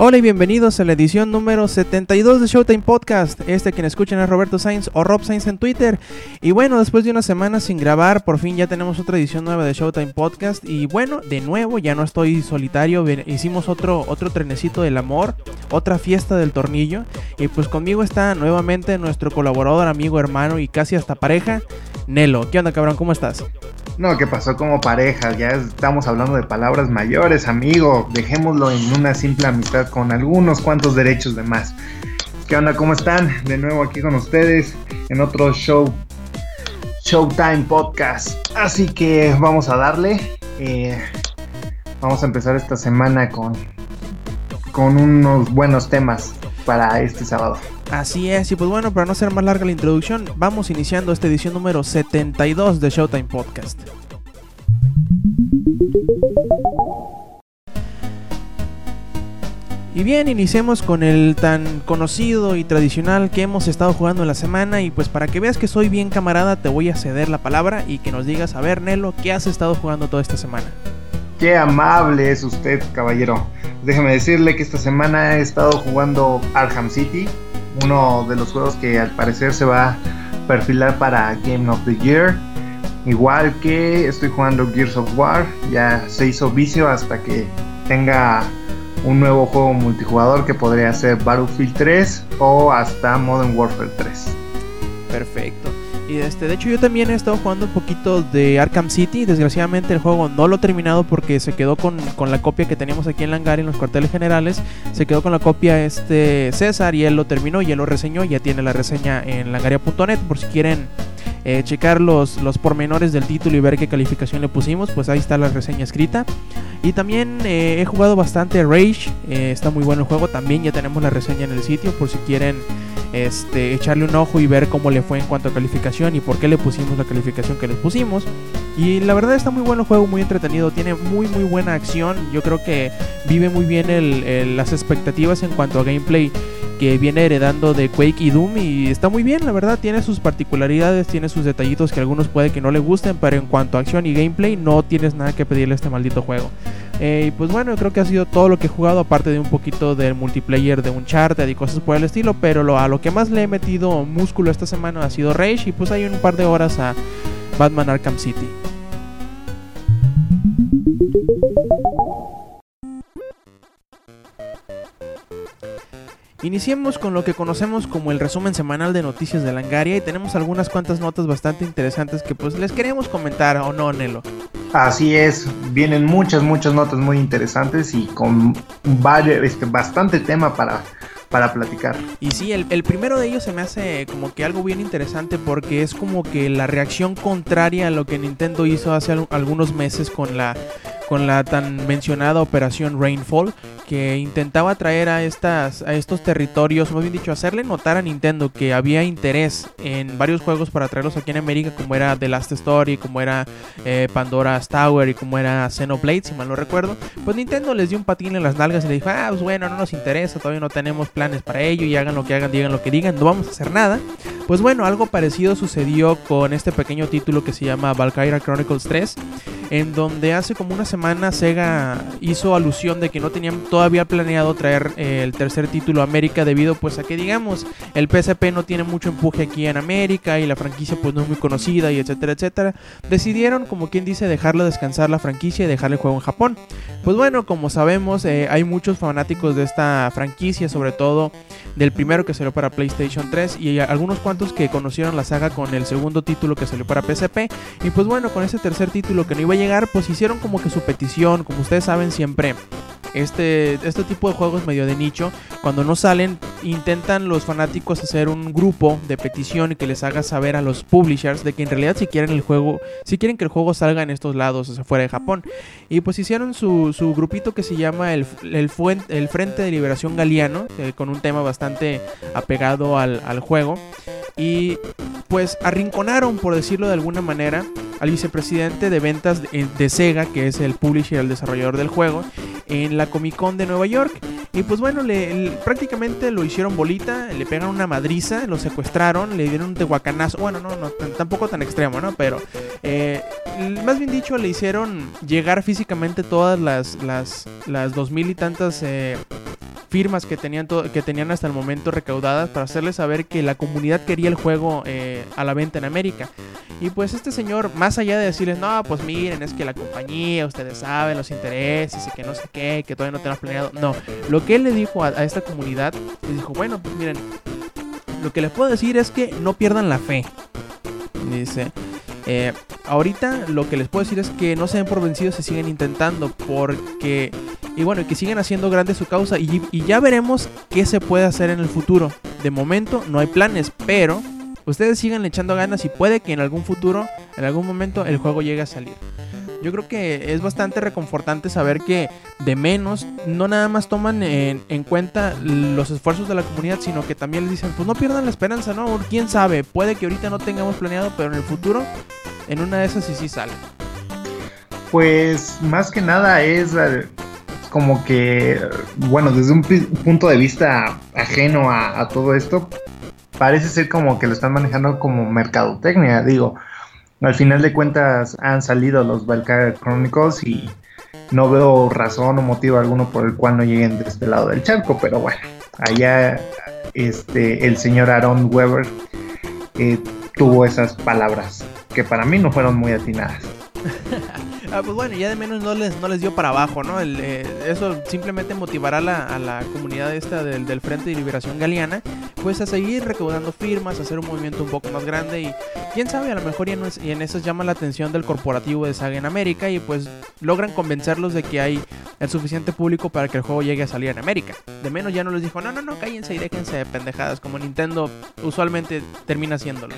Hola y bienvenidos a la edición número 72 de Showtime Podcast. Este quien escuchan es Roberto Sainz o Rob Sainz en Twitter. Y bueno, después de una semana sin grabar, por fin ya tenemos otra edición nueva de Showtime Podcast. Y bueno, de nuevo, ya no estoy solitario. Hicimos otro, otro trenecito del amor, otra fiesta del tornillo. Y pues conmigo está nuevamente nuestro colaborador, amigo, hermano y casi hasta pareja, Nelo. ¿Qué onda, cabrón? ¿Cómo estás? No, ¿qué pasó como pareja? Ya estamos hablando de palabras mayores, amigo. Dejémoslo en una simple amistad con algunos cuantos derechos de más. ¿Qué onda? ¿Cómo están? De nuevo aquí con ustedes en otro show, Showtime Podcast. Así que vamos a darle. Eh, vamos a empezar esta semana con, con unos buenos temas para este sábado. Así es, y pues bueno, para no ser más larga la introducción, vamos iniciando esta edición número 72 de Showtime Podcast. Y bien, iniciemos con el tan conocido y tradicional que hemos estado jugando en la semana. Y pues para que veas que soy bien camarada, te voy a ceder la palabra y que nos digas, a ver, Nelo, ¿qué has estado jugando toda esta semana? Qué amable es usted, caballero. Déjeme decirle que esta semana he estado jugando Arkham City, uno de los juegos que al parecer se va a perfilar para Game of the Year. Igual que estoy jugando Gears of War, ya se hizo vicio hasta que tenga un nuevo juego multijugador que podría ser Battlefield 3 o hasta Modern Warfare 3. Perfecto. Y este, de hecho yo también he estado jugando un poquito de Arkham City. Desgraciadamente el juego no lo he terminado porque se quedó con, la copia que teníamos aquí en Langar en los cuarteles generales. Se quedó con la copia este César y él lo terminó y él lo reseñó. Ya tiene la reseña en langaria.net por si quieren eh, checar los, los pormenores del título y ver qué calificación le pusimos. Pues ahí está la reseña escrita. Y también eh, he jugado bastante Rage. Eh, está muy bueno el juego. También ya tenemos la reseña en el sitio por si quieren este, echarle un ojo y ver cómo le fue en cuanto a calificación y por qué le pusimos la calificación que le pusimos. Y la verdad está muy bueno el juego, muy entretenido, tiene muy muy buena acción. Yo creo que vive muy bien las expectativas en cuanto a gameplay que viene heredando de Quake y Doom y está muy bien, la verdad, tiene sus particularidades, tiene sus detallitos que algunos puede que no le gusten, pero en cuanto a acción y gameplay no tienes nada que pedirle a este maldito juego. Eh, y pues bueno, creo que ha sido todo lo que he jugado, aparte de un poquito del multiplayer de Uncharted y cosas por el estilo. Pero lo, a lo que más le he metido músculo esta semana ha sido Rage. Y pues hay un par de horas a Batman Arkham City. Iniciemos con lo que conocemos como el resumen semanal de noticias de Langaria y tenemos algunas cuantas notas bastante interesantes que pues les queremos comentar o no, Nelo. Así es, vienen muchas, muchas notas muy interesantes y con este, bastante tema para, para platicar. Y sí, el, el, primero de ellos se me hace como que algo bien interesante porque es como que la reacción contraria a lo que Nintendo hizo hace algunos meses con la con la tan mencionada operación Rainfall, que intentaba traer a, estas, a estos territorios, más bien dicho, hacerle notar a Nintendo que había interés en varios juegos para traerlos aquí en América, como era The Last Story, como era eh, Pandora's Tower y como era Xenoblade, si mal no recuerdo. Pues Nintendo les dio un patín en las nalgas y le dijo, ah, pues bueno, no nos interesa, todavía no tenemos planes para ello y hagan lo que hagan, digan lo que digan, no vamos a hacer nada. Pues bueno, algo parecido sucedió con este pequeño título que se llama Valkyria Chronicles 3 en donde hace como una semana Sega hizo alusión de que no tenían todavía planeado traer eh, el tercer título a América debido pues a que digamos el PSP no tiene mucho empuje aquí en América y la franquicia pues no es muy conocida y etcétera etcétera decidieron como quien dice dejarla descansar la franquicia y dejarle el juego en Japón. Pues bueno como sabemos eh, hay muchos fanáticos de esta franquicia sobre todo del primero que salió para PlayStation 3 y algunos cuantos que conocieron la saga con el segundo título que salió para PSP y pues bueno con ese tercer título que no iba a llegar, pues hicieron como que su como ustedes saben siempre. Este, este tipo de juegos medio de nicho, cuando no salen, intentan los fanáticos hacer un grupo de petición que les haga saber a los publishers de que en realidad si quieren el juego, si quieren que el juego salga en estos lados, o sea, de Japón. Y pues hicieron su, su grupito que se llama el, el, el Frente de Liberación Galiano, eh, con un tema bastante apegado al, al juego. Y pues arrinconaron, por decirlo de alguna manera, al vicepresidente de ventas de, Sega, que es el publisher el desarrollador del juego, en la Comic Con de Nueva York. Y pues bueno, prácticamente lo hicieron bolita, le pegan una madriza, lo secuestraron, le dieron un tehuacanazo. Bueno, no, no tampoco tan extremo, ¿no? Pero eh, más bien dicho, le hicieron llegar físicamente todas las, las, las dos mil y tantas eh, firmas que tenían, que tenían hasta el momento recaudadas para hacerles saber que la comunidad quería el juego eh, a la venta en América. Y pues este señor, más allá de decirles, no, pues miren, es que la compañía, ustedes saben los intereses y que no sé qué, que todavía no tenemos planeado. No, lo que él le dijo a, esta comunidad, le dijo, bueno, pues miren, lo que les puedo decir es que no pierdan la fe. Dice, eh, ahorita lo que les puedo decir es que no se den por vencidos y siguen intentando porque y bueno, que sigan haciendo grande su causa y, ya veremos qué se puede hacer en el futuro. De momento no hay planes, pero ustedes sigan echando ganas y puede que en algún futuro, en algún momento, el juego llegue a salir. Yo creo que es bastante reconfortante saber que de menos no nada más toman en, en, cuenta los esfuerzos de la comunidad, sino que también les dicen, pues no pierdan la esperanza, ¿no? Quién sabe, puede que ahorita no tengamos planeado, pero en el futuro, en una de esas sí sí sale. Pues más que nada es como que, bueno, desde un punto de vista ajeno a, todo esto, parece ser como que lo están manejando como mercadotecnia. Digo, al final de cuentas han salido los Valkyrie Chronicles y no veo razón o motivo alguno por el cual no lleguen de este lado del charco, pero bueno, allá este, el señor Aaron Weber eh, tuvo esas palabras que para mí no fueron muy atinadas. Ah, pues bueno, ya de menos no les, no les dio para abajo, ¿no? Eh, eso simplemente motivará a la comunidad esta del, Frente de Liberación Galeana, pues a seguir recaudando firmas, a hacer un movimiento un poco más grande y quién sabe, a lo mejor y en, y en eso llama la atención del corporativo de Saga en América y pues logran convencerlos de que hay el suficiente público para que el juego llegue a salir en América. De menos ya no les dijo, no, no, no, cállense y déjense de pendejadas, como Nintendo usualmente termina haciéndolo.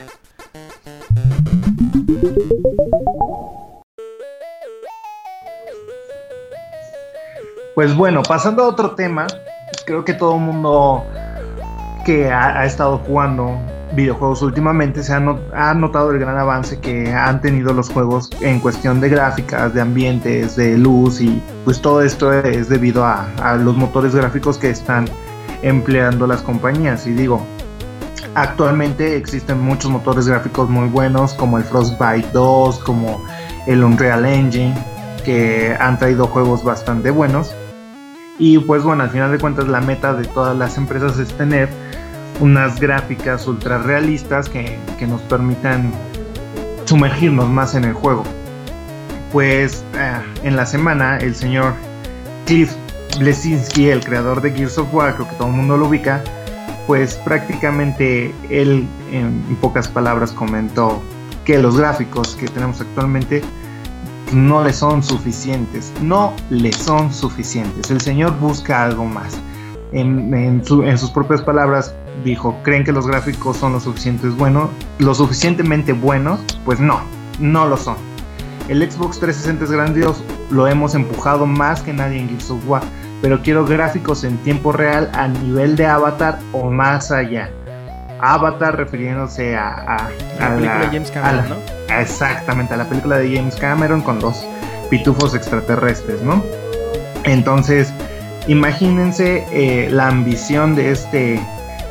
Pues bueno, pasando a otro tema, creo que todo el mundo que ha, estado jugando videojuegos últimamente se ha, notado el gran avance que han tenido los juegos en cuestión de gráficas, de ambientes, de luz y pues todo esto es debido a, a los motores gráficos que están empleando las compañías. Y digo actualmente existen muchos motores gráficos muy buenos como el Frostbite 2 como el Unreal Engine que han traído juegos bastante buenos. Y pues bueno, al final de cuentas la meta de todas las empresas es tener unas gráficas ultra realistas que, nos permitan sumergirnos más en el juego. Pues eh, en la semana el señor Cliff Blesinski, el creador de Gears of War, creo que todo el mundo lo ubica, pues prácticamente él en pocas palabras comentó que los gráficos que tenemos actualmente no le son suficientes, no le son suficientes. El Señor busca algo más. En, sus propias palabras dijo, ¿creen que los gráficos son lo, suficientes bueno, lo suficientemente buenos? Pues no, no lo son. El Xbox 360 es grandioso, lo hemos empujado más que nadie en Gears of War, pero quiero gráficos en tiempo real a nivel de Avatar o más allá. Avatar refiriéndose a, la película de James Cameron, ¿no? Exactamente, a la película de James Cameron con dos pitufos extraterrestres, ¿no? Entonces, imagínense eh, la ambición de este,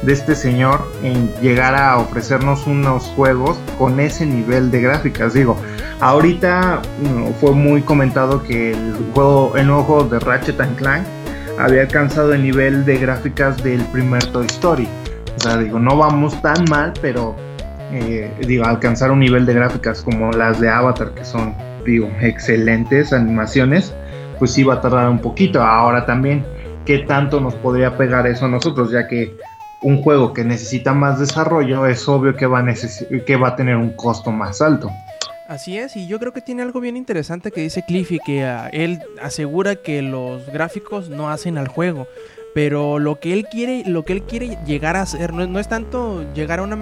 de este señor en llegar a ofrecernos unos juegos con ese nivel de gráficas. Digo, ahorita mm, fue muy comentado que el, juego, el nuevo de Ratchet Clank había alcanzado el nivel de gráficas del primer Toy Story. O sea, digo, no vamos tan mal, pero eh, digo, alcanzar un nivel de gráficas como las de Avatar, que son, digo, excelentes animaciones, pues sí va a tardar un poquito. Ahora también, ¿qué tanto nos podría pegar eso a nosotros? Ya que un juego que necesita más desarrollo es obvio que va a, que va a tener un costo más alto. Así es, y yo creo que tiene algo bien interesante que dice Cliffy, que ah, él asegura que los gráficos no hacen al juego pero lo que él quiere lo que él quiere llegar a hacer no, es tanto llegar a una,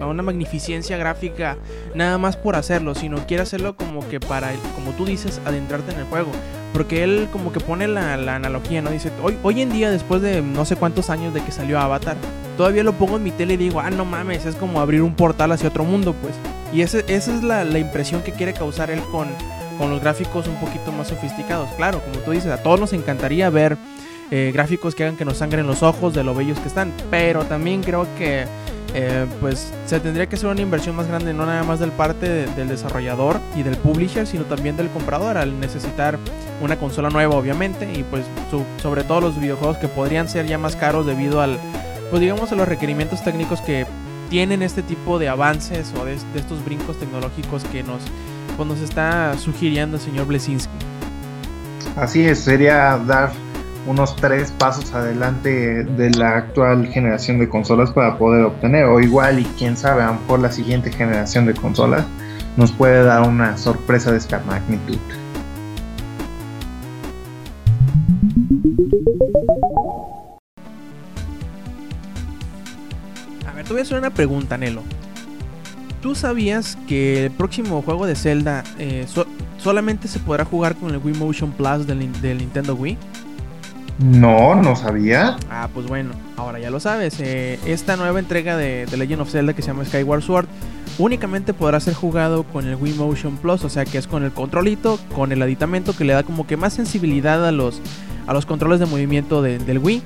a una magnificencia gráfica nada más por hacerlo sino quiere hacerlo como que para como tú dices adentrarte en el juego porque él como que pone la, analogía no dice hoy hoy en día después de no sé cuántos años de que salió Avatar todavía lo pongo en mi tele y digo ah no mames es como abrir un portal hacia otro mundo pues y esa es la, la impresión que quiere causar él con con los gráficos un poquito más sofisticados claro como tú dices a todos nos encantaría ver eh, gráficos que hagan que nos sangren los ojos de lo bellos que están. Pero también creo que eh, pues se tendría que hacer una inversión más grande, no nada más del parte de- del desarrollador y del publisher, sino también del comprador al necesitar una consola nueva, obviamente, y pues sobre todo los videojuegos que podrían ser ya más caros debido al, pues digamos, a los requerimientos técnicos que tienen este tipo de avances o de, de estos brincos tecnológicos que nos, pues, nos está sugiriendo el señor Blesinski. Así es, sería dar unos tres pasos adelante de la actual generación de consolas para poder obtener, o igual y quién sabe, a lo mejor la siguiente generación de consolas nos puede dar una sorpresa de esta magnitud. A ver, te voy a hacer una pregunta, Nelo. ¿Tú sabías que el próximo juego de Zelda eh, so- solamente se podrá jugar con el Wii Motion Plus del Nintendo Wii? No, no sabía. Ah, pues bueno, ahora ya lo sabes. eh, esta nueva entrega de, Legend of Zelda que se llama Skyward Sword únicamente podrá ser jugado con el Wii Motion Plus, o sea que es con el controlito, con el aditamento que le da como que más sensibilidad a los, a los controles de movimiento de- del Wii.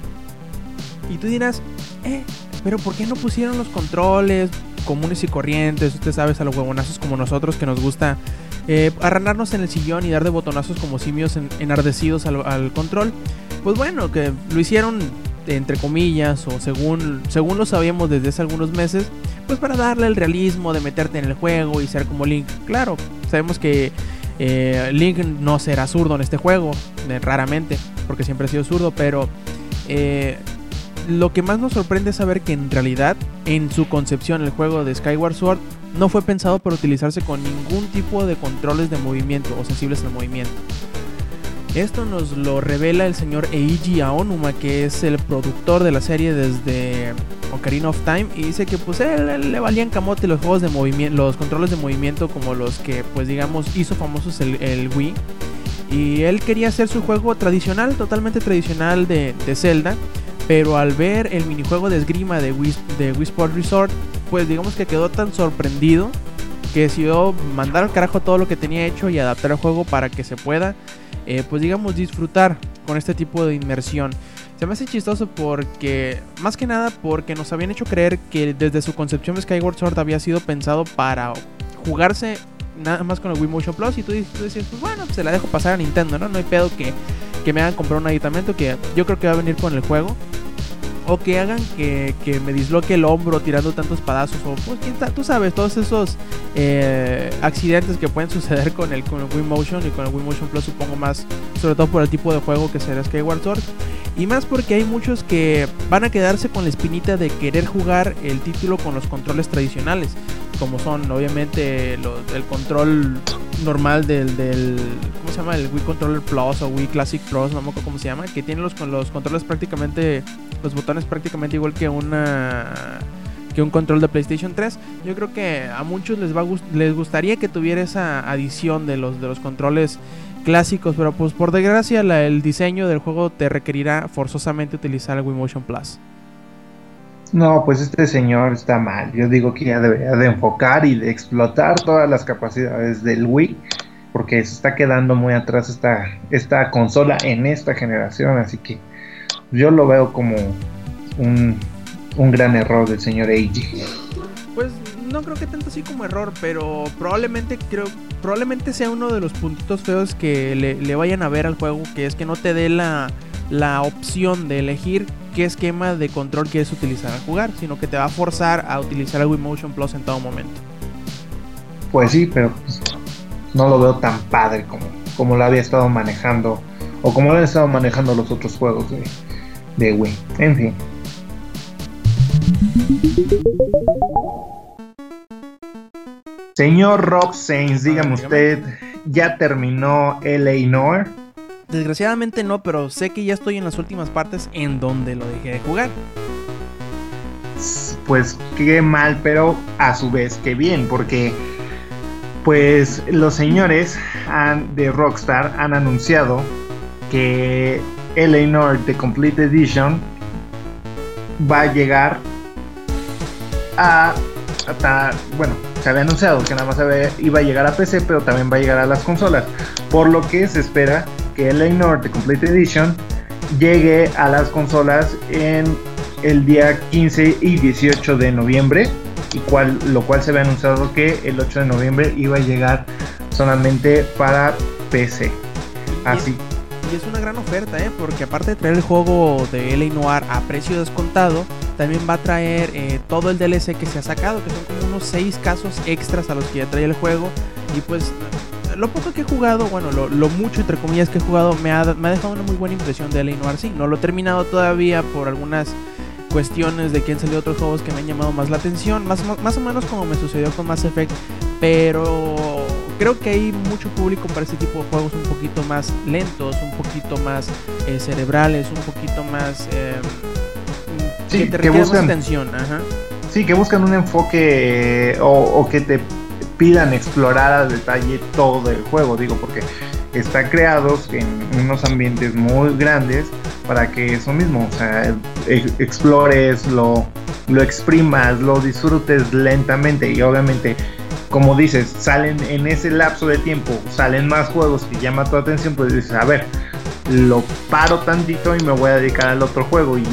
Y tú dirás, eh, pero ¿por qué no pusieron los controles comunes y corrientes? Usted sabes, a los huevonazos como nosotros que nos gusta eh, arranarnos en el sillón y dar de botonazos como simios en- enardecidos al, al control. Pues bueno, que lo hicieron entre comillas o según, según lo sabíamos desde hace algunos meses, pues para darle el realismo de meterte en el juego y ser como Link. Claro, sabemos que eh, Link no será zurdo en este juego, eh, raramente, porque siempre ha sido zurdo, pero eh, lo que más nos sorprende es saber que en realidad, en su concepción, el juego de Skyward Sword no fue pensado para utilizarse con ningún tipo de controles de movimiento o sensibles al movimiento. Esto nos lo revela el señor Eiji Aonuma, que es el productor de la serie desde Ocarina of Time, y dice que pues él, le valían camote los juegos de movimiento, los controles de movimiento como los que pues digamos hizo famosos el, el Wii. Y él quería hacer su juego tradicional, totalmente tradicional de, de Zelda, pero al ver el minijuego de esgrima de Wii, de Wii Resort, pues digamos que quedó tan sorprendido que decidió mandar al carajo todo lo que tenía hecho y adaptar el juego para que se pueda, eh, pues digamos, disfrutar con este tipo de inmersión. Se me hace chistoso porque, más que nada, porque nos habían hecho creer que desde su concepción Skyward Sword había sido pensado para jugarse nada más con el Wii Motion Plus. Y tú, dices- tú decías, pues bueno, se la dejo pasar a Nintendo, ¿no? No hay pedo que, que me hagan comprar un aditamento que yo creo que va a venir con el juego. O que hagan que, que me disloque el hombro tirando tantos espadazos. O pues quién tú sabes, todos esos eh, accidentes que pueden suceder con el, con el Wii Motion y con el Wii Motion Plus, supongo más, sobre todo por el tipo de juego que será Skyward Sword. Y más porque hay muchos que van a quedarse con la espinita de querer jugar el título con los controles tradicionales. Como son obviamente el control normal del. ¿Cómo se llama? El Wii Controller Plus o Wii Classic Plus, no me acuerdo cómo se llama. Que tiene los, los controles prácticamente. Los botones prácticamente igual que una. Que un control de PlayStation 3. Yo creo que a muchos les va les gustaría que tuviera esa adición de los, de los controles clásicos, pero pues por desgracia la- el diseño del juego te requerirá forzosamente utilizar el Wii Motion Plus. No, pues este señor está mal. Yo digo que ya debería de enfocar y de explotar todas las capacidades del Wii, porque se está quedando muy atrás esta, esta consola en esta generación, así que yo lo veo como un, un gran error del señor Eiji. Pues no creo que tanto así como error, pero probablemente creo probablemente sea uno de los puntitos feos que le, le vayan a ver al juego, que es que no te dé la, la opción de elegir qué esquema de control quieres utilizar al jugar, sino que te va a forzar a utilizar el Wii Motion Plus en todo momento. Pues sí, pero pues, no lo veo tan padre como, como lo había estado manejando, o como lo han estado manejando los otros juegos de, de Wii. En fin. Señor Rob Sainz, dígame Ah, usted, ¿ya terminó LA Noir? Desgraciadamente no, pero sé que ya estoy en las últimas partes en donde lo dejé de jugar. Pues qué mal, pero a su vez qué bien, porque pues los señores han- de Rockstar han anunciado que LA Noir The Complete Edition va a llegar a hasta, bueno, se había anunciado que nada más iba a llegar a PC, pero también va a llegar a las consolas, por lo que se espera que LA Noir The Complete Edition llegue a las consolas en el día 15 y 18 de noviembre, lo cual se había anunciado que el 8 de noviembre iba a llegar solamente para PC. Así. Y es una gran oferta, ¿eh? porque aparte de traer el juego de LA Noir a precio descontado, también va a traer eh, todo el DLC que se ha sacado, que son como unos 6 casos extras a los que ya trae el juego. Y pues lo poco que he jugado, bueno, lo, mucho entre comillas que he jugado, me ha, dejado una muy buena impresión de LA Noir. Sí, no lo he terminado todavía por algunas cuestiones de que han salido otros juegos que me han llamado más la atención, más o menos como me sucedió con Mass Effect, pero creo que hay mucho público para este tipo de juegos un poquito más lentos, un poquito más eh, cerebrales, un poquito más... Eh, sí, que te buscan, atención. Sí, que buscan un enfoque o, o que te pidan explorar a detalle todo el juego, digo, porque está creados en unos ambientes muy grandes para que eso mismo, o sea, explores, lo, lo exprimas, lo disfrutes lentamente y obviamente, como dices, salen en ese lapso de tiempo, salen más juegos que llaman tu atención, pues dices, a ver, lo paro tantito y me voy a dedicar al otro juego y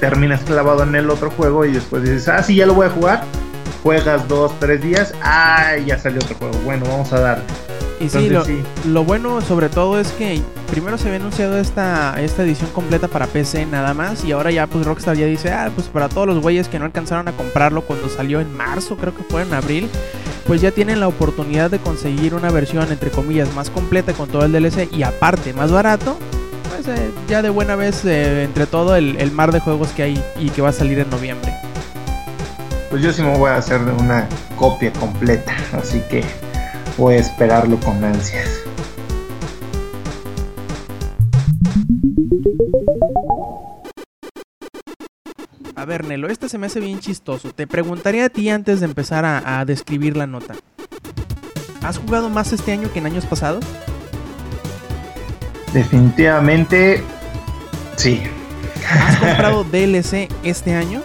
terminas clavado en el otro juego y después dices, ah, sí, ya lo voy a jugar, juegas dos, tres días, ah, ya salió otro juego, bueno, vamos a dar y sí lo, bueno sobre todo es que primero se había anunciado esta, esta edición completa para PC nada más y ahora ya pues Rockstar ya dice, ah, pues para todos los güeyes que no alcanzaron a comprarlo cuando salió en marzo, creo que fue en abril, pues ya tienen la oportunidad de conseguir una versión entre comillas más completa con todo el DLC y aparte más barato. Pues eh, ya de buena vez eh, entre todo el, el mar de juegos que hay y que va a salir en noviembre. Pues yo sí me voy a hacer una copia completa, así que voy a esperarlo con ansias. A ver, Nelo, este se me hace bien chistoso. Te preguntaría a ti antes de empezar a, describir la nota. ¿Has jugado más este año que en años pasados? Definitivamente, sí. ¿Has comprado DLC este año?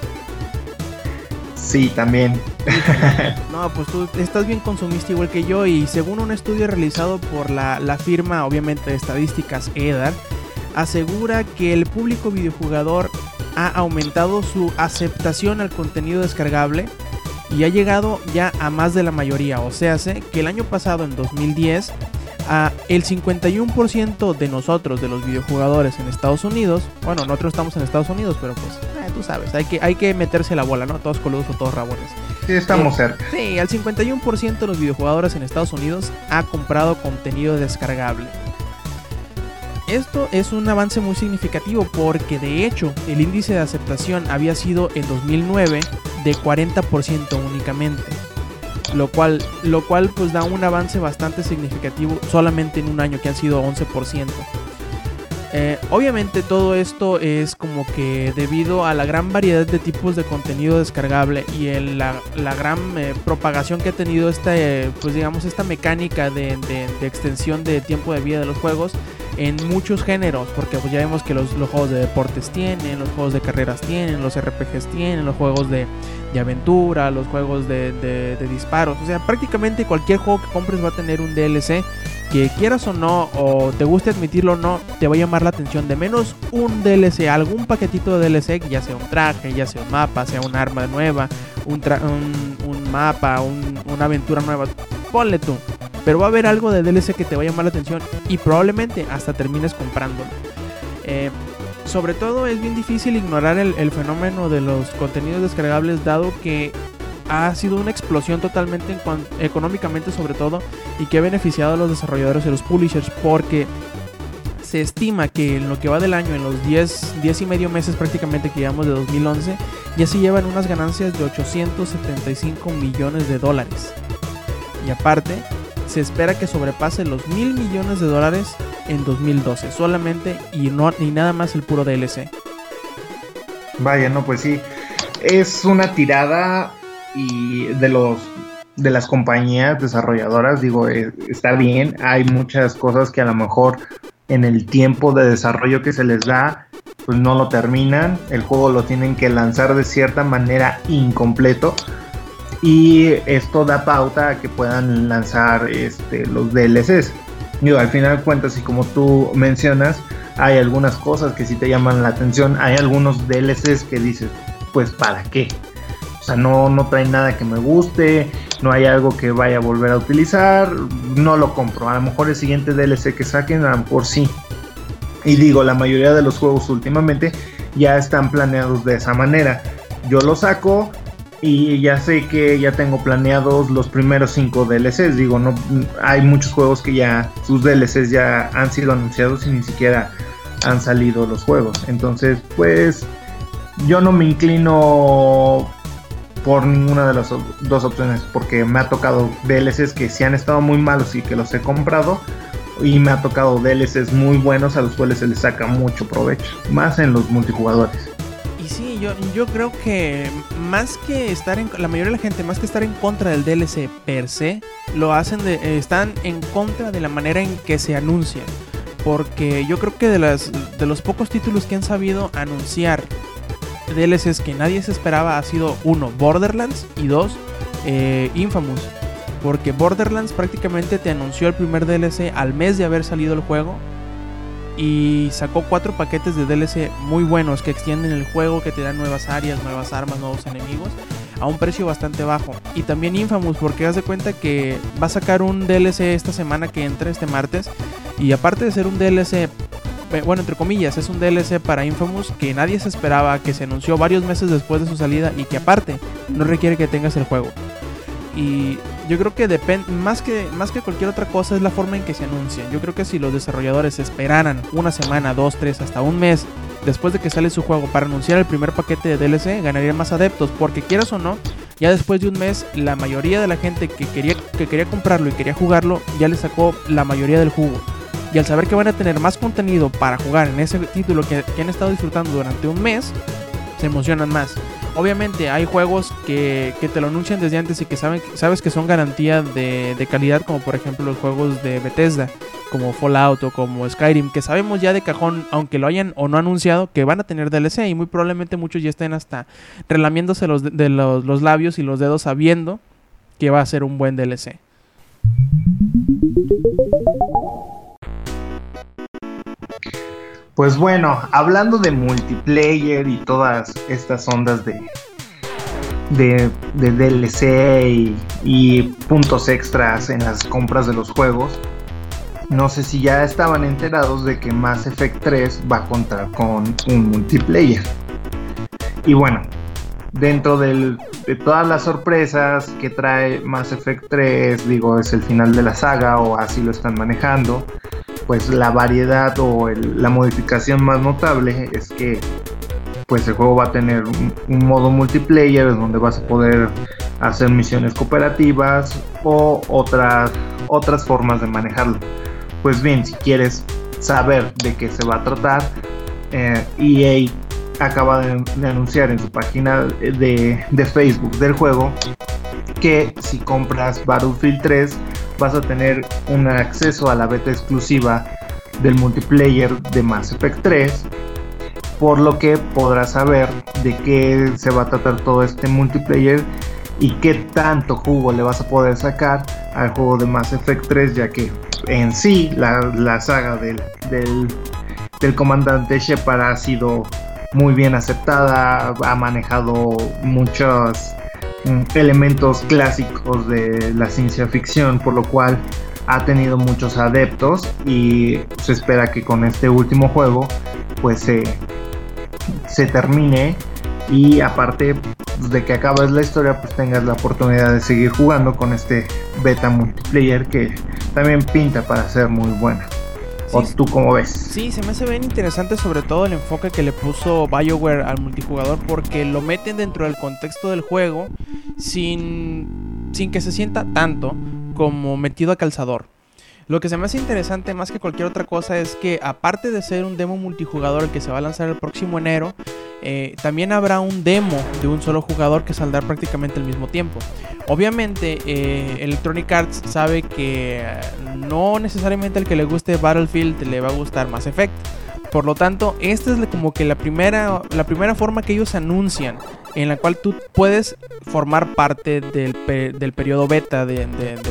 Sí, también. No, pues tú estás bien consumista igual que yo y según un estudio realizado por la, firma, obviamente, de estadísticas EDAR, asegura que el público videojugador ha aumentado su aceptación al contenido descargable y ha llegado ya a más de la mayoría. O sea, que el año pasado, en 2010, el 51% de nosotros, de los videojugadores en Estados Unidos, bueno, nosotros estamos en Estados Unidos, pero pues eh, tú sabes, hay que, hay que meterse la bola, ¿no? Todos coludos o todos rabones. Sí, estamos eh, cerca. Sí, el 51% de los videojugadores en Estados Unidos ha comprado contenido descargable. Esto es un avance muy significativo porque de hecho el índice de aceptación había sido en 2009 de 40% únicamente lo cual, lo cual pues da un avance bastante significativo solamente en un año que han sido 11%. Eh, obviamente todo esto es como que debido a la gran variedad de tipos de contenido descargable y la, gran eh, propagación que ha tenido esta, eh, pues digamos, esta mecánica de, extensión de tiempo de vida de los juegos en muchos géneros, porque pues ya vemos que los, juegos de deportes tienen, los juegos de carreras tienen, los RPGs tienen, los juegos de, aventura, los juegos de, disparos, o sea, prácticamente cualquier juego que compres va a tener un DLC que quieras o no, o te guste admitirlo o no, te va a llamar la atención de menos un DLC, algún paquetito de DLC, ya sea un traje, ya sea un mapa, sea un arma nueva, un, mapa, una aventura nueva, ponle tú. Pero va a haber algo de DLC que te va a llamar la atención y probablemente hasta termines comprándolo. Eh, sobre todo es bien difícil ignorar el fenómeno de los contenidos descargables dado que ha sido una explosión totalmente económicamente sobre todo y que ha beneficiado a los desarrolladores y los publishers porque se estima que en lo que va del año, en los 10, 10 y medio meses prácticamente que llevamos de 2011, ya se llevan unas ganancias de 875 millones de dólares. Y aparte, se espera que sobrepase los mil millones de dólares en 2012, solamente y, no, ni nada más el puro DLC. Vaya, no, pues sí. Es una tirada y de los de las compañías desarrolladoras, digo, eh, está bien, hay muchas cosas que a lo mejor en el tiempo de desarrollo que se les da, pues no lo terminan, el juego lo tienen que lanzar de cierta manera incompleto y esto da pauta a que puedan lanzar este, los DLCs. Digo, al final cuentas y como tú mencionas, hay algunas cosas que sí te llaman la atención, hay algunos DLCs que dices, pues ¿para qué? O sea, no, no trae nada que me guste, no hay algo que vaya a volver a utilizar, no lo compro. A lo mejor el siguiente DLC que saquen, a lo mejor sí. Y digo, la mayoría de los juegos últimamente ya están planeados de esa manera. Yo lo saco y ya sé que ya tengo planeados los primeros 5 DLCs. Digo, no hay muchos juegos que ya sus DLCs ya han sido anunciados y ni siquiera han salido los juegos. Entonces, pues yo no me inclino por ninguna de las dos opciones porque me ha tocado DLCs que sí han estado muy malos y que los he comprado y me ha tocado DLCs muy buenos a los cuales se les saca mucho provecho, más en los multijugadores. Y sí, yo, yo creo que más que estar en la mayoría de la gente, más que estar en contra del DLC per se, lo hacen de, eh, están en contra de la manera en que se anuncia. Porque yo creo que de, las, de los pocos títulos que han sabido anunciar DLCs que nadie se esperaba ha sido uno, Borderlands y dos, eh, Infamous. Porque Borderlands prácticamente te anunció el primer DLC al mes de haber salido el juego. Y sacó cuatro paquetes de DLC muy buenos que extienden el juego, que te dan nuevas áreas, nuevas armas, nuevos enemigos a un precio bastante bajo. Y también Infamous, porque haz de cuenta que va a sacar un DLC esta semana que entra, este martes. Y aparte de ser un DLC bueno, entre comillas, es un DLC para Infamous que nadie se esperaba, que se anunció varios meses después de su salida y que aparte no requiere que tengas el juego. Y yo creo que depende, más que, más que cualquier otra cosa, es la forma en que se anuncian. Yo creo que si los desarrolladores esperaran una semana, dos, tres, hasta un mes después de que sale su juego para anunciar el primer paquete de DLC, ganarían más adeptos. Porque quieras o no, ya después de un mes, la mayoría de la gente que quería, que quería comprarlo y quería jugarlo, ya le sacó la mayoría del jugo. Y al saber que van a tener más contenido para jugar en ese título que, han estado disfrutando durante un mes, se emocionan más. Obviamente hay juegos que, te lo anuncian desde antes y que saben, sabes que son garantía de, de, calidad, como por ejemplo los juegos de Bethesda, como Fallout o como Skyrim, que sabemos ya de cajón, aunque lo hayan o no anunciado, que van a tener DLC y muy probablemente muchos ya estén hasta relamiéndose los, de los, los labios y los dedos sabiendo que va a ser un buen DLC. Pues bueno, hablando de multiplayer y todas estas ondas de, de, DLC y, puntos extras en las compras de los juegos, no sé si ya estaban enterados de que Mass Effect 3 va a contar con un multiplayer. Y bueno, dentro de todas las sorpresas que trae Mass Effect 3, digo, es el final de la saga o así lo están manejando pues la variedad o la modificación más notable es que pues el juego va a tener un, modo multiplayer donde vas a poder hacer misiones cooperativas o otras otras formas de manejarlo. Pues bien, si quieres saber de qué se va a tratar, EA eh, e acaba de, anunciar en su página de, de Facebook del juego que si compras Battlefield 3 vas a tener un acceso a la beta exclusiva del multiplayer de Mass Effect 3, por lo que podrás saber de qué se va a tratar todo este multiplayer y qué tanto jugo le vas a poder sacar al juego de Mass Effect 3, ya que en sí la, saga del, del, del comandante Shepard ha sido muy bien aceptada, ha manejado muchos elementos clásicos de la ciencia ficción, por lo cual ha tenido muchos adeptos y se espera que con este último juego pues se, termine y aparte de que acabes la historia pues tengas la oportunidad de seguir jugando con este beta multiplayer que también pinta para ser muy buena. ¿O tú cómo ves? Sí, se me hace bien interesante sobre todo el enfoque que le puso BioWare al multijugador porque lo meten dentro del contexto del juego sin, sin que se sienta tanto como metido a calzador. Lo que se me hace interesante más que cualquier otra cosa es que aparte de ser un demo multijugador el que se va a lanzar el próximo enero, eh, también habrá un demo de un solo jugador que saldrá prácticamente al mismo tiempo. Obviamente eh, Electronic Arts sabe que no necesariamente al que le guste Battlefield le va a gustar Mass Effect. Por lo tanto, esta es como que la primera, la primera forma que ellos anuncian en la cual tú puedes formar parte del, periodo beta de,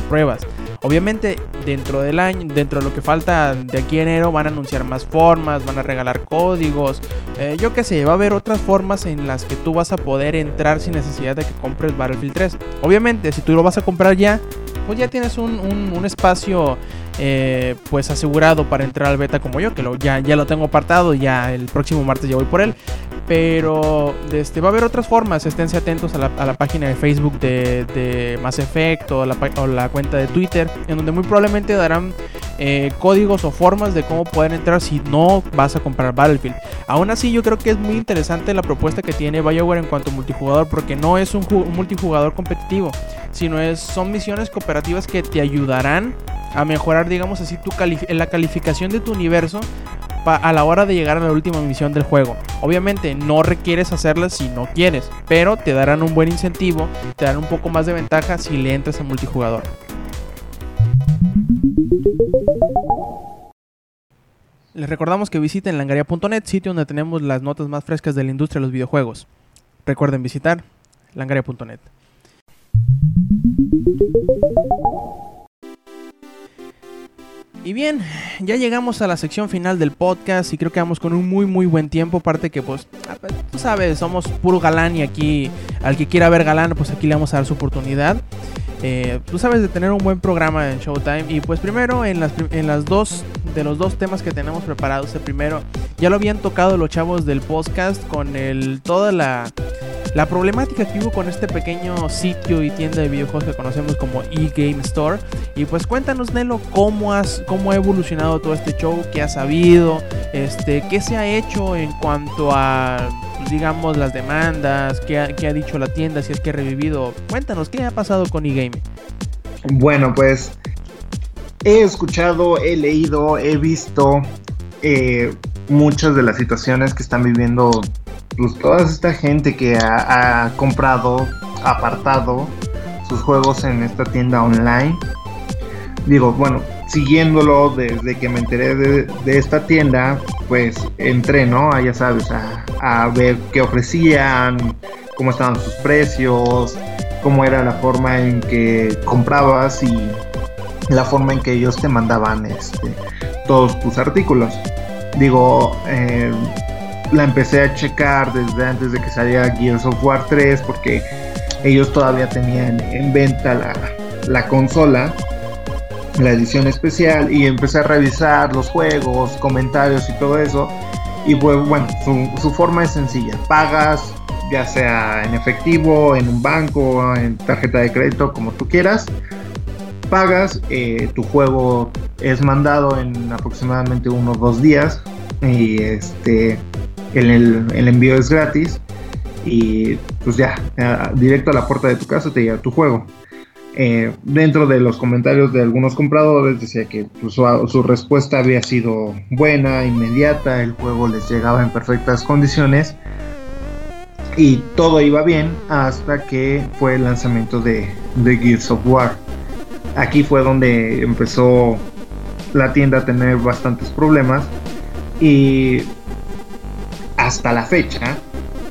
pruebas. Obviamente, dentro del año, dentro de lo que falta de aquí a enero, van a anunciar más formas, van a regalar códigos. Eh, yo qué sé, va a haber otras formas en las que tú vas a poder entrar sin necesidad de que compres Battlefield 3. Obviamente, si tú lo vas a comprar ya, pues ya tienes un, un espacio eh, pues asegurado para entrar al beta como yo, que lo, ya, ya lo tengo apartado, ya el próximo martes ya voy por él. Pero este, va a haber otras formas, esténse atentos a la, página de Facebook de, de Mass Effect o la, la, cuenta de Twitter, en donde muy probablemente darán eh, códigos o formas de cómo poder entrar si no vas a comprar Battlefield. Aún así yo creo que es muy interesante la propuesta que tiene BioWare en cuanto a multijugador, porque no es un multijugador competitivo, sino es, son misiones cooperativas que te ayudarán a mejorar, digamos así, tu la calificación de tu universo a la hora de llegar a la última misión del juego. Obviamente no requieres hacerla si no quieres, pero te darán un buen incentivo, te darán un poco más de ventaja si le entras a multijugador. Les recordamos que visiten langaria.net, sitio donde tenemos las notas más frescas de la industria de los videojuegos. Recuerden visitar langaria.net. Y bien, ya llegamos a la sección final del podcast y creo que vamos con un muy muy buen tiempo. Aparte que pues, ah, pues, tú sabes, somos puro galán y aquí al que quiera ver galán, pues aquí le vamos a dar su oportunidad. Eh, tú sabes de tener un buen programa en Showtime y pues primero en las, en las dos de los dos temas que tenemos preparados el primero ya lo habían tocado los chavos del podcast con el toda la la problemática que hubo con este pequeño sitio y tienda de videojuegos que conocemos como eGame Store. Y pues cuéntanos, Nelo, cómo, has, cómo ha evolucionado todo este show, qué has sabido, este, qué se ha hecho en cuanto a, digamos, las demandas, qué ha, ha dicho la tienda, si es que ha revivido. Cuéntanos, ¿qué ha pasado con eGame? Bueno, pues he escuchado, he leído, he visto eh, muchas de las situaciones que están viviendo pues toda esta gente que ha, comprado, apartado sus juegos en esta tienda online. Digo, bueno, siguiéndolo desde que me enteré de, esta tienda, pues entré, ¿no? Ah, ya sabes, a, ver qué ofrecían, cómo estaban sus precios, cómo era la forma en que comprabas y la forma en que ellos te mandaban este, todos tus artículos. Digo, eh, la empecé a checar desde antes de que saliera Gears of War 3 porque ellos todavía tenían en venta la, la consola, la edición especial y empecé a revisar los juegos, comentarios y todo eso. Y pues bueno, su, forma es sencilla, pagas ya sea en efectivo, en un banco, en tarjeta de crédito, como tú quieras. Pagas, eh, tu juego es mandado en aproximadamente unos dos días y este el, envío es gratis y pues ya, directo a la puerta de tu casa te llega tu juego. Eh, dentro de los comentarios de algunos compradores decía que pues, su, respuesta había sido buena, inmediata, el juego les llegaba en perfectas condiciones y todo iba bien hasta que fue el lanzamiento de, de Gears of War. Aquí fue donde empezó la tienda a tener bastantes problemas y hasta la fecha,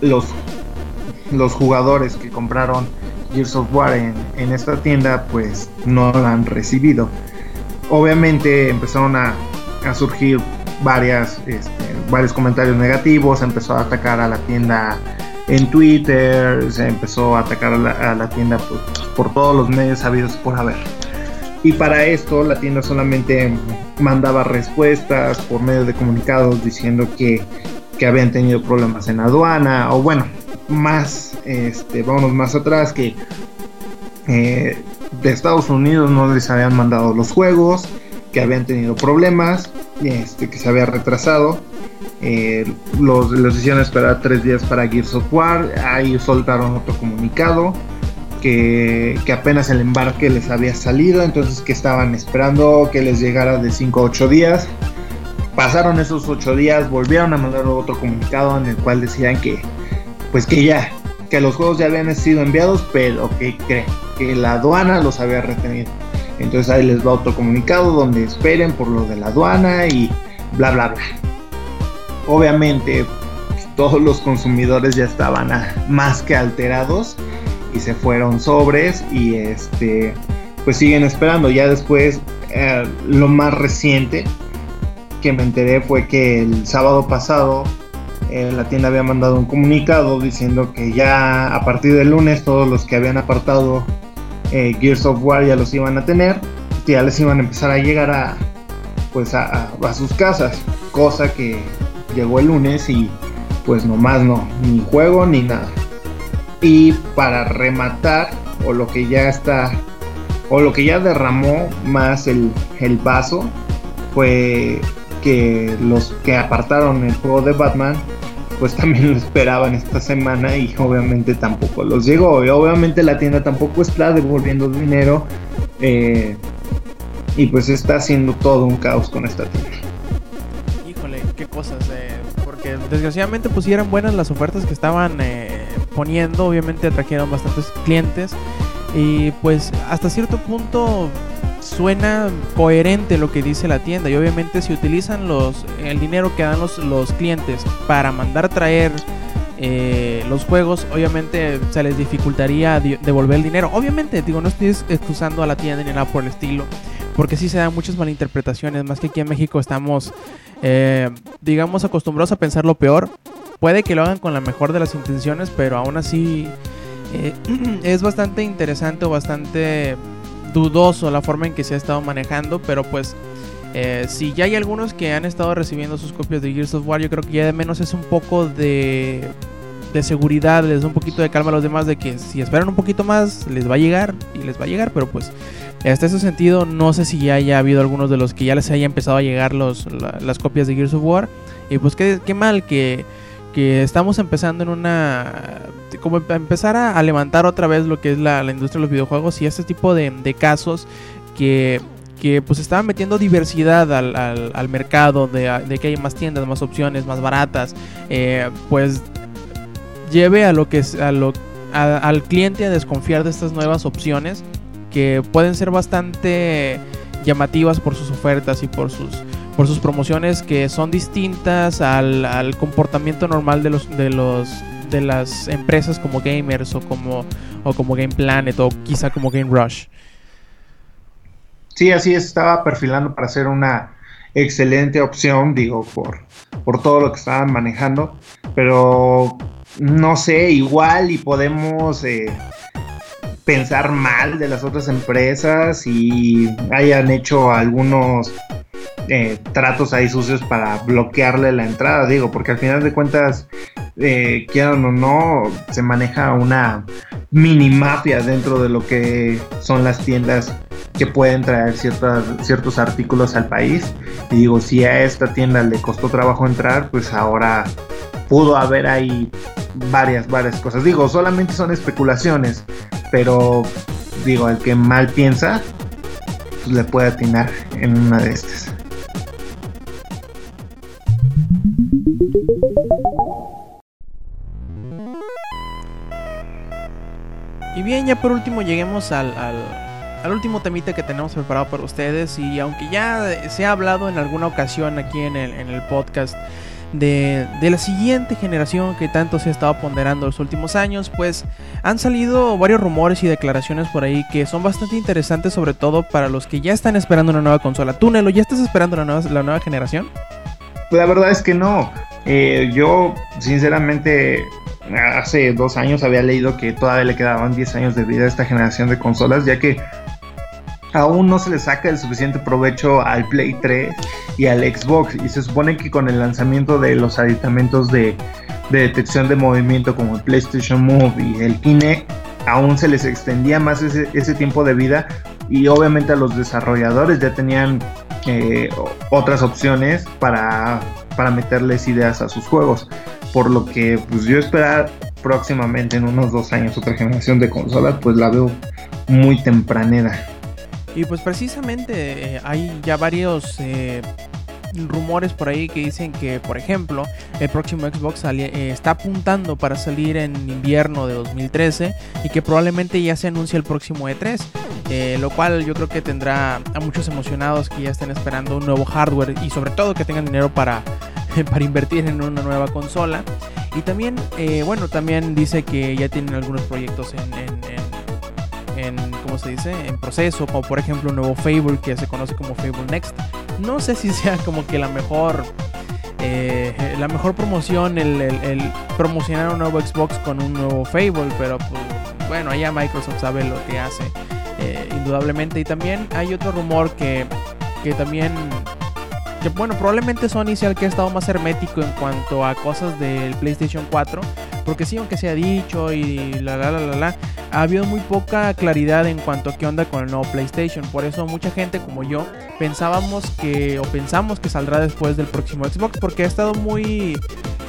los, los jugadores que compraron Gears of War en, esta tienda, pues no la han recibido. Obviamente empezaron a, surgir varias, este, varios comentarios negativos, empezó a atacar a la tienda en Twitter, se empezó a atacar a la, tienda por, por, todos los medios habidos por haber. Y para esto la tienda solamente mandaba respuestas por medio de comunicados diciendo que que habían tenido problemas en aduana, o bueno, más, este, vamos más atrás, que eh, de Estados Unidos no les habían mandado los juegos, que habían tenido problemas, este, que se había retrasado. Eh, los, los hicieron esperar tres días para Gears of War. Ahí soltaron otro comunicado que, que, apenas el embarque les había salido, entonces que estaban esperando que les llegara de 5 a 8 días. Pasaron esos ocho días, volvieron a mandar otro comunicado en el cual decían que, pues que ya, que los juegos ya habían sido enviados, pero que creen que la aduana los había retenido. Entonces ahí les va otro comunicado donde esperen por lo de la aduana y bla bla bla. Obviamente todos los consumidores ya estaban más que alterados y se fueron sobres y este pues siguen esperando. Ya después, eh, lo más reciente que me enteré fue que el sábado pasado eh, la tienda había mandado un comunicado diciendo que ya a partir del lunes todos los que habían apartado eh, Gears of War ya los iban a tener, que ya les iban a empezar a llegar a pues a, a sus casas, cosa que llegó el lunes y pues nomás no, ni juego ni nada. Y para rematar, o lo que ya está, o lo que ya derramó más el, el vaso, fue que los que apartaron el juego de Batman, pues también lo esperaban esta semana y obviamente tampoco los llegó. Y obviamente la tienda tampoco está devolviendo dinero. Eh, y pues está haciendo todo un caos con esta tienda. Híjole, qué cosas. Eh, porque desgraciadamente pues eran buenas las ofertas que estaban eh, poniendo. Obviamente atrajeron bastantes clientes. Y pues hasta cierto punto suena coherente lo que dice la tienda. Y obviamente si utilizan los, el dinero que dan los, los clientes para mandar traer eh, los juegos, obviamente se les dificultaría di- devolver el dinero. Obviamente, digo, no estoy excusando a la tienda ni nada por el estilo. Porque sí se dan muchas malinterpretaciones. Más que aquí en México estamos, eh, digamos, acostumbrados a pensar lo peor. Puede que lo hagan con la mejor de las intenciones, pero aún así eh, es bastante interesante o bastante dudoso la forma en que se ha estado manejando. Pero pues, eh, si ya hay algunos que han estado recibiendo sus copias de Gears of War, yo creo que ya de menos es un poco de, de seguridad, les da un poquito de calma a los demás de que si esperan un poquito más, les va a llegar y les va a llegar, pero pues hasta ese sentido, no sé si ya haya habido algunos de los que ya les haya empezado a llegar los, la- las copias de Gears of War. Y pues qué, qué mal que, que estamos empezando en una... Como empezar a, levantar otra vez lo que es la, industria de los videojuegos y este tipo de, casos que, que pues estaban metiendo diversidad al, al- al mercado, de, que hay más tiendas, más opciones, más baratas. eh, pues lleve a lo que a lo, al cliente a desconfiar de estas nuevas opciones que pueden ser bastante llamativas por sus ofertas y por sus por sus promociones que son distintas al, al comportamiento normal de los de los de las empresas como Gamers o como o como Game Planet o quizá como Game Rush. Sí, así es, estaba perfilando para ser una excelente opción, digo, por, por todo lo que estaban manejando, pero no sé, igual y podemos eh, pensar mal de las otras empresas y hayan hecho algunos eh, tratos ahí sucios para bloquearle la entrada, digo, porque al final de cuentas, eh, quieran o no, se maneja una mini mafia dentro de lo que son las tiendas que pueden traer ciertas, ciertos artículos al país. Y digo, si a esta tienda le costó trabajo entrar, pues ahora pudo haber ahí varias, varias cosas. Digo, solamente son especulaciones, pero digo, el que mal piensa, pues le puede atinar en una de estas. Bien, ya por último lleguemos al, al, último temita que tenemos preparado para ustedes. Y aunque ya se ha hablado en alguna ocasión aquí en el, en el podcast de, de la siguiente generación que tanto se ha estado ponderando los últimos años, pues han salido varios rumores y declaraciones por ahí que son bastante interesantes, sobre todo para los que ya están esperando una nueva consola. Tú, Nelo, ¿ya estás esperando la nueva, la nueva generación? La verdad es que no. Eh, yo, sinceramente, hace dos años había leído que todavía le quedaban 10 años de vida a esta generación de consolas, ya que aún no se le saca el suficiente provecho al Play 3 y al Xbox. Y se supone que con el lanzamiento de los aditamentos de, de detección de movimiento como el PlayStation Move y el Kinect, aún se les extendía más ese, ese tiempo de vida. Y obviamente a los desarrolladores ya tenían eh, otras opciones para, para meterles ideas a sus juegos. Por lo que pues yo esperar próximamente en unos dos años otra generación de consolas, pues la veo muy tempranera. Y pues precisamente eh, hay ya varios eh, rumores por ahí que dicen que, por ejemplo, el próximo Xbox eh, está apuntando para salir en invierno de 2013 y que probablemente ya se anuncie el próximo E3. Eh, lo cual yo creo que tendrá a muchos emocionados que ya estén esperando un nuevo hardware y sobre todo que tengan dinero para, para invertir en una nueva consola. Y también, eh, bueno, también dice que ya tienen algunos proyectos en, en- ¿cómo se dice? En proceso, como por ejemplo un nuevo Fable que se conoce como Fable Next. No sé si sea como que la mejor eh, la mejor promoción, el, promocionar un nuevo Xbox con un nuevo Fable, pero pues, bueno, allá Microsoft sabe lo que hace, eh, indudablemente. Y también hay otro rumor que, que también, que bueno, probablemente Sony sea el que ha estado más hermético en cuanto a cosas del PlayStation 4, porque sí, aunque se ha dicho y la la la la la ha habido muy poca claridad en cuanto a qué onda con el nuevo PlayStation. Por eso mucha gente como yo pensábamos que o pensamos que saldrá después del próximo Xbox porque ha estado muy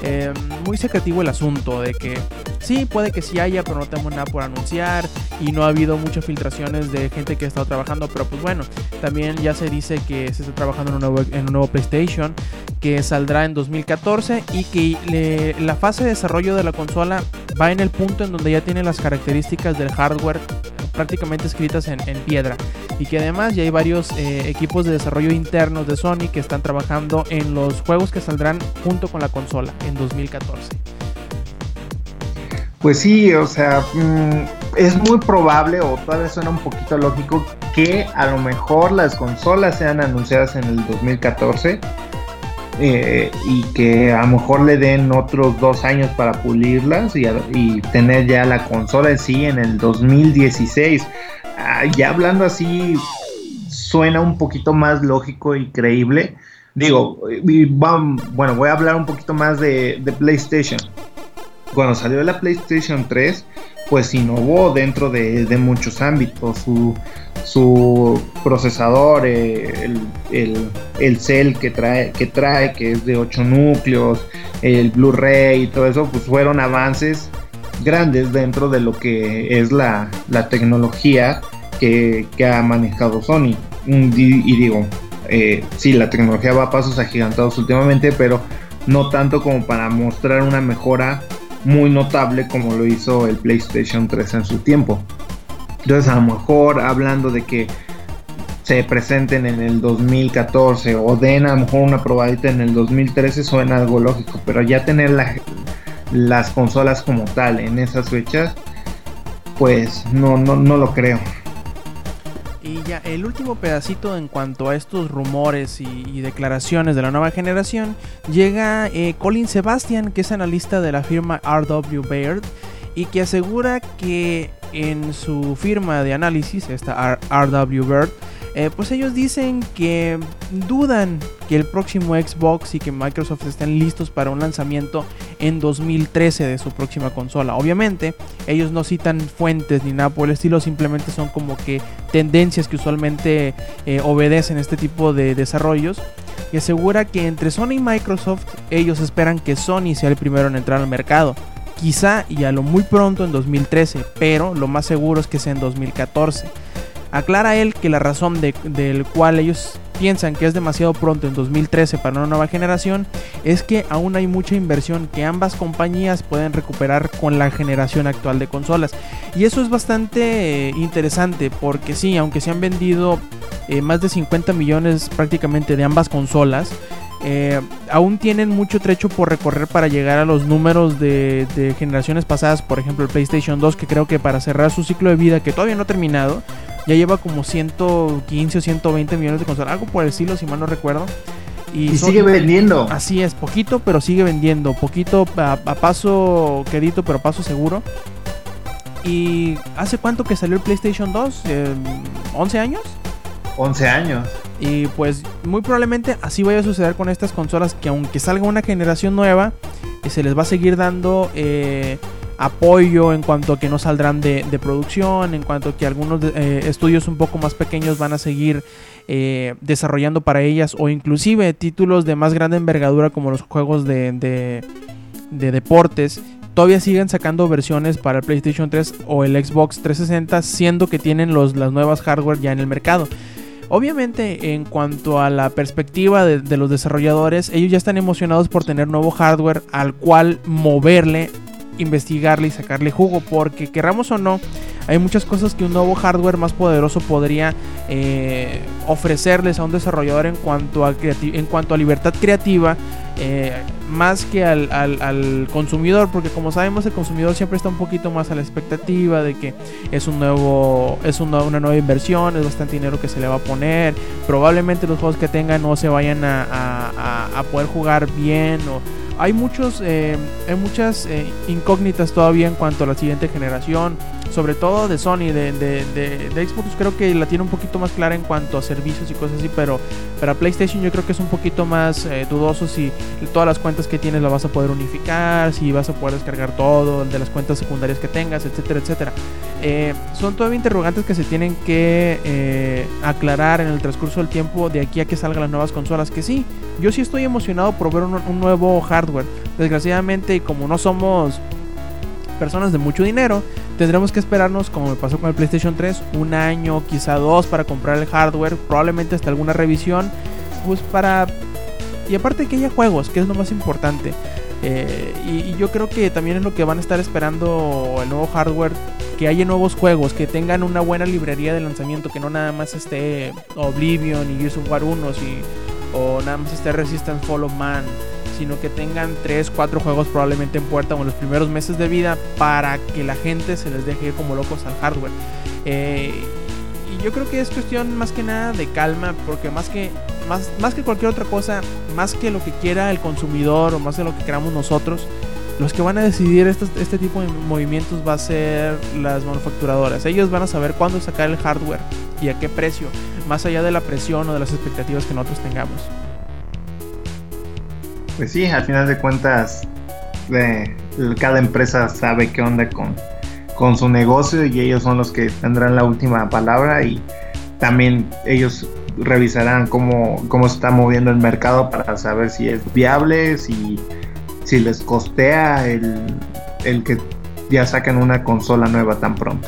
eh, muy secretivo el asunto de que sí puede que sí haya, pero no tenemos nada por anunciar y no ha habido muchas filtraciones de gente que ha estado trabajando, pero pues bueno, también ya se dice que se está trabajando en un nuevo, en un nuevo PlayStation que saldrá en 2014 y que la fase de desarrollo de la consola va en el punto en donde ya tiene las características del hardware prácticamente escritas en, piedra y que además ya hay varios eh, equipos de desarrollo internos de Sony que están trabajando en los juegos que saldrán junto con la consola en 2014. Pues sí, o sea, mm, es muy probable o todavía suena un poquito lógico que a lo mejor las consolas sean anunciadas en el 2014 eh, y que a lo mejor le den otros dos años para pulirlas y, tener ya la consola en sí en el 2016. Ah, ya hablando así, suena un poquito más lógico y creíble. Digo, bueno, voy a hablar un poquito más de, de PlayStation. Cuando salió la PlayStation 3, pues innovó dentro de, muchos ámbitos. Su, su procesador, eh, el, el, cel que trae, que trae, que es de 8 núcleos, el Blu-ray y todo eso, pues fueron avances grandes dentro de lo que es la, tecnología que, ha manejado Sony. Y, digo, eh, sí, la tecnología va a pasos agigantados últimamente, pero no tanto como para mostrar una mejora muy notable como lo hizo el PlayStation 3 en su tiempo. Entonces a lo mejor hablando de que se presenten en el 2014 o den a lo mejor una probadita en el 2013 suena algo lógico, pero ya tener las consolas como tal en esas fechas, pues no, no, no lo creo. Y ya el último pedacito en cuanto a estos rumores y, declaraciones de la nueva generación llega eh, Colin Sebastian, que es analista de la firma RW Baird y que asegura que en su firma de análisis, esta RW Baird, eh, pues ellos dicen que dudan que el próximo Xbox y que Microsoft estén listos para un lanzamiento en 2013 de su próxima consola. Obviamente, ellos no citan fuentes ni nada por el estilo, simplemente son como que tendencias que usualmente eh, obedecen este tipo de desarrollos. Y asegura que entre Sony y Microsoft, ellos esperan que Sony sea el primero en entrar al mercado. Quizá y a lo muy pronto en 2013, pero lo más seguro es que sea en 2014. Aclara él que la razón de, del cual ellos piensan que es demasiado pronto en 2013 para una nueva generación es que aún hay mucha inversión que ambas compañías pueden recuperar con la generación actual de consolas. Y eso es bastante eh, interesante porque sí, aunque se han vendido eh, más de 50 millones prácticamente de ambas consolas, eh, aún tienen mucho trecho por recorrer para llegar a los números de, de, generaciones pasadas, por ejemplo el PlayStation 2, que creo que para cerrar su ciclo de vida, que todavía no ha terminado, ya lleva como 115 o 120 millones de consolas, algo por el estilo, si mal no recuerdo. Y, sigue vendiendo. Así es, poquito, pero sigue vendiendo. Poquito a, paso quedito, pero a paso seguro. ¿Y hace cuánto que salió el PlayStation 2? ¿11 em, años? 11 años. Y pues muy probablemente así vaya a suceder con estas consolas que aunque salga una generación nueva, eh, se les va a seguir dando eh, apoyo en cuanto a que no saldrán de, producción, en cuanto a que algunos eh, estudios un poco más pequeños van a seguir desarrollando para ellas o inclusive títulos de más grande envergadura como los juegos de, de, deportes todavía siguen sacando versiones para el PlayStation 3 o el Xbox 360 siendo que tienen los, las nuevas hardware ya en el mercado. Obviamente en cuanto a la perspectiva de, los desarrolladores, ellos ya están emocionados por tener nuevo hardware al cual moverle investigarle y sacarle jugo, porque querramos o no, hay muchas cosas que un nuevo hardware más poderoso podría eh, ofrecerles a un desarrollador en cuanto a, en cuanto a libertad creativa. Eh, más que al, consumidor, porque como sabemos el consumidor siempre está un poquito más a la expectativa de que es un nuevo, es una, nueva inversión, es bastante dinero que se le va a poner, probablemente los juegos que tengan no se vayan a, a poder jugar bien o hay muchos eh, hay muchas eh, incógnitas todavía en cuanto a la siguiente generación sobre todo de Sony de, de, Xbox creo que la tiene un poquito más clara en cuanto a servicios y cosas así pero para PlayStation yo creo que es un poquito más eh, dudoso si todas las cuentas que tienes las vas a poder unificar si vas a poder descargar todo de las cuentas secundarias que tengas etcétera etcétera son todavía interrogantes que se tienen que aclarar en el transcurso del tiempo de aquí a que salgan las nuevas consolas que sí yo sí estoy emocionado por ver un, nuevo hardware. Desgraciadamente, como no somos personas de mucho dinero, tendremos que esperarnos, como me pasó con el PlayStation 3, un año, quizá dos para comprar el hardware, probablemente hasta alguna revisión, pues para... Y aparte que haya juegos, que es lo más importante. Eh, y, yo creo que también es lo que van a estar esperando el nuevo hardware, que haya nuevos juegos, que tengan una buena librería de lanzamiento, que no nada más esté Oblivion y Gears of War 1 y o nada más esté Resistance Fall Man, sino que tengan 3, 4 juegos probablemente en puerta o en los primeros meses de vida para que la gente se les deje como locos al hardware. Eh, y yo creo que es cuestión más que nada de calma, porque más que, más, más que cualquier otra cosa, más que lo que quiera el consumidor o más de lo que queramos nosotros, los que van a decidir este, este tipo de movimientos va a ser las manufacturadoras. Ellos van a saber cuándo sacar el hardware y a qué precio más allá de la presión o de las expectativas que nosotros tengamos. Pues sí, al final de cuentas, cada empresa sabe qué onda con, con su negocio y ellos son los que tendrán la última palabra y también ellos revisarán cómo, cómo se está moviendo el mercado para saber si es viable, si, si les costea el, el que ya saquen una consola nueva tan pronto.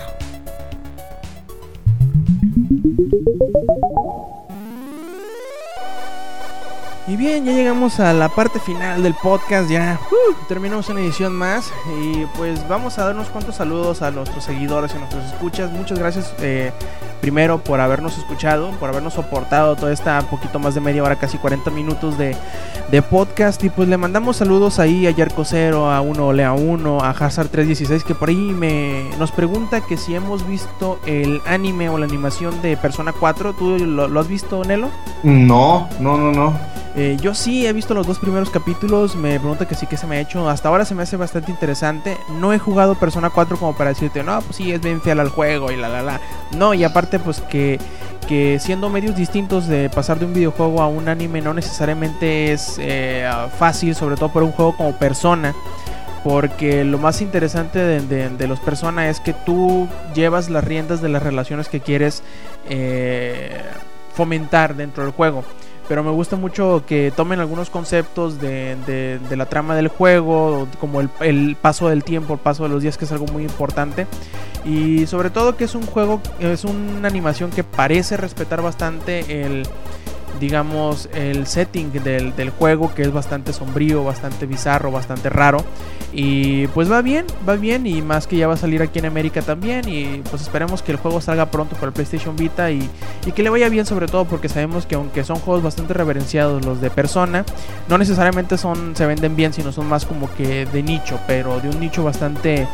Bien, ya llegamos a la parte final del podcast, ya uh, terminamos una edición más y pues vamos a dar unos cuantos saludos a nuestros seguidores y a nuestros escuchas. Muchas gracias eh, primero por habernos escuchado, por habernos soportado toda esta poquito más de media hora, casi 40 minutos de, podcast y pues le mandamos saludos ahí a Yerko Cero, a Uno Lea Uno, a Hazard 316 que por ahí me nos pregunta que si hemos visto el anime o la animación de Persona 4. ¿Tú lo, lo has visto, Nelo? No, no, no, no. Eh, yo sí he visto los dos primeros capítulos, me pregunta que sí que se me ha hecho, hasta ahora se me hace bastante interesante. No he jugado Persona 4 como para decirte, no, pues sí, es bien fiel al juego y la la la. No, y aparte pues que, que siendo medios distintos de pasar de un videojuego a un anime no necesariamente es eh, fácil, sobre todo por un juego como Persona. Porque lo más interesante de, los Persona es que tú llevas las riendas de las relaciones que quieres eh, fomentar dentro del juego pero me gusta mucho que tomen algunos conceptos de, la trama del juego, como el, paso del tiempo, el paso de los días, que es algo muy importante. Y sobre todo que es un juego, es una animación que parece respetar bastante el, digamos, el setting del, del juego, que es bastante sombrío, bastante bizarro, bastante raro. Y pues va bien, va bien y más que ya va a salir aquí en América también y pues esperemos que el juego salga pronto para el PlayStation Vita y, que le vaya bien sobre todo porque sabemos que aunque son juegos bastante reverenciados los de Persona, no necesariamente son se venden bien, sino son más como que de nicho, pero de un nicho bastante,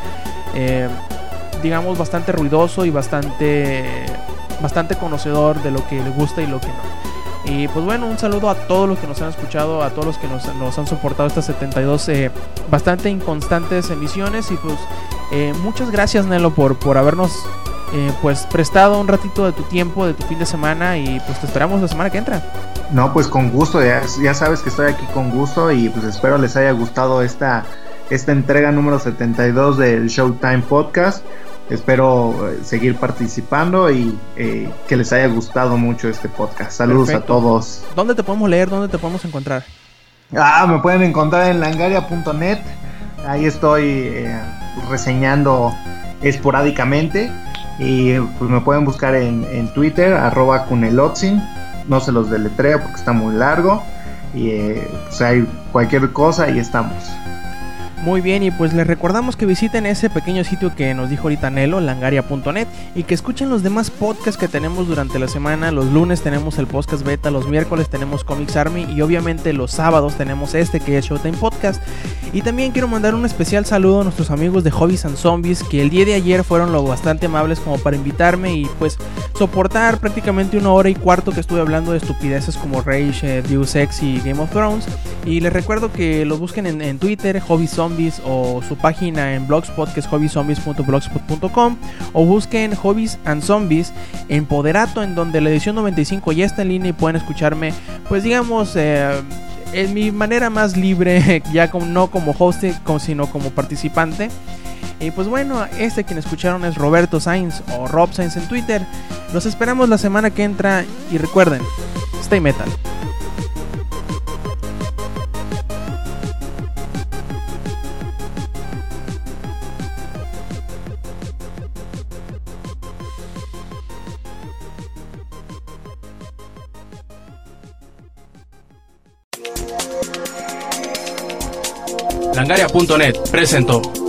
eh, digamos, bastante ruidoso y bastante, bastante conocedor de lo que le gusta y lo que no. Y pues bueno, un saludo a todos los que nos han escuchado, a todos los que nos, nos han soportado estas 72 eh, bastante inconstantes emisiones. Y pues eh, muchas gracias Nelo por, por habernos eh, pues prestado un ratito de tu tiempo, de tu fin de semana. Y pues te esperamos la semana que entra. No, pues con gusto, ya, ya sabes que estoy aquí con gusto y pues espero les haya gustado esta, esta entrega número 72 del Showtime Podcast. Espero eh, seguir participando y eh, que les haya gustado mucho este podcast. Saludos a todos. ¿Dónde te podemos leer? ¿Dónde te podemos encontrar? Ah, me pueden encontrar en langaria.net. Ahí estoy eh, reseñando esporádicamente. Y pues me pueden buscar en, Twitter, arroba cunelotzin. No se los deletreo porque está muy largo. Y pues hay cualquier cosa, y estamos. Muy bien, y pues les recordamos que visiten ese pequeño sitio que nos dijo ahorita Nelo, langaria.net, y que escuchen los demás podcasts que tenemos durante la semana. Los lunes tenemos el podcast beta, los miércoles tenemos Comics Army, y obviamente los sábados tenemos este que es Showtime Podcast. Y también quiero mandar un especial saludo a nuestros amigos de Hobbies and Zombies, que el día de ayer fueron lo bastante amables como para invitarme y pues soportar prácticamente una hora y cuarto que estuve hablando de estupideces como Rage, eh, Deus Ex y Game of Thrones. Y les recuerdo que los busquen en, Twitter, Hobby Zombies, o su página en Blogspot, que es hobbysombies.blogspot.com, o busquen Hobbies and Zombies en Poderato, en donde la edición 95 ya está en línea y pueden escucharme, pues digamos, eh, en mi manera más libre, ya como, no como host, sino como participante. Y pues bueno, este quien escucharon es Roberto Sainz o Rob Sainz en Twitter. Los esperamos la semana que entra y recuerden, stay metal. Langaria.net presentó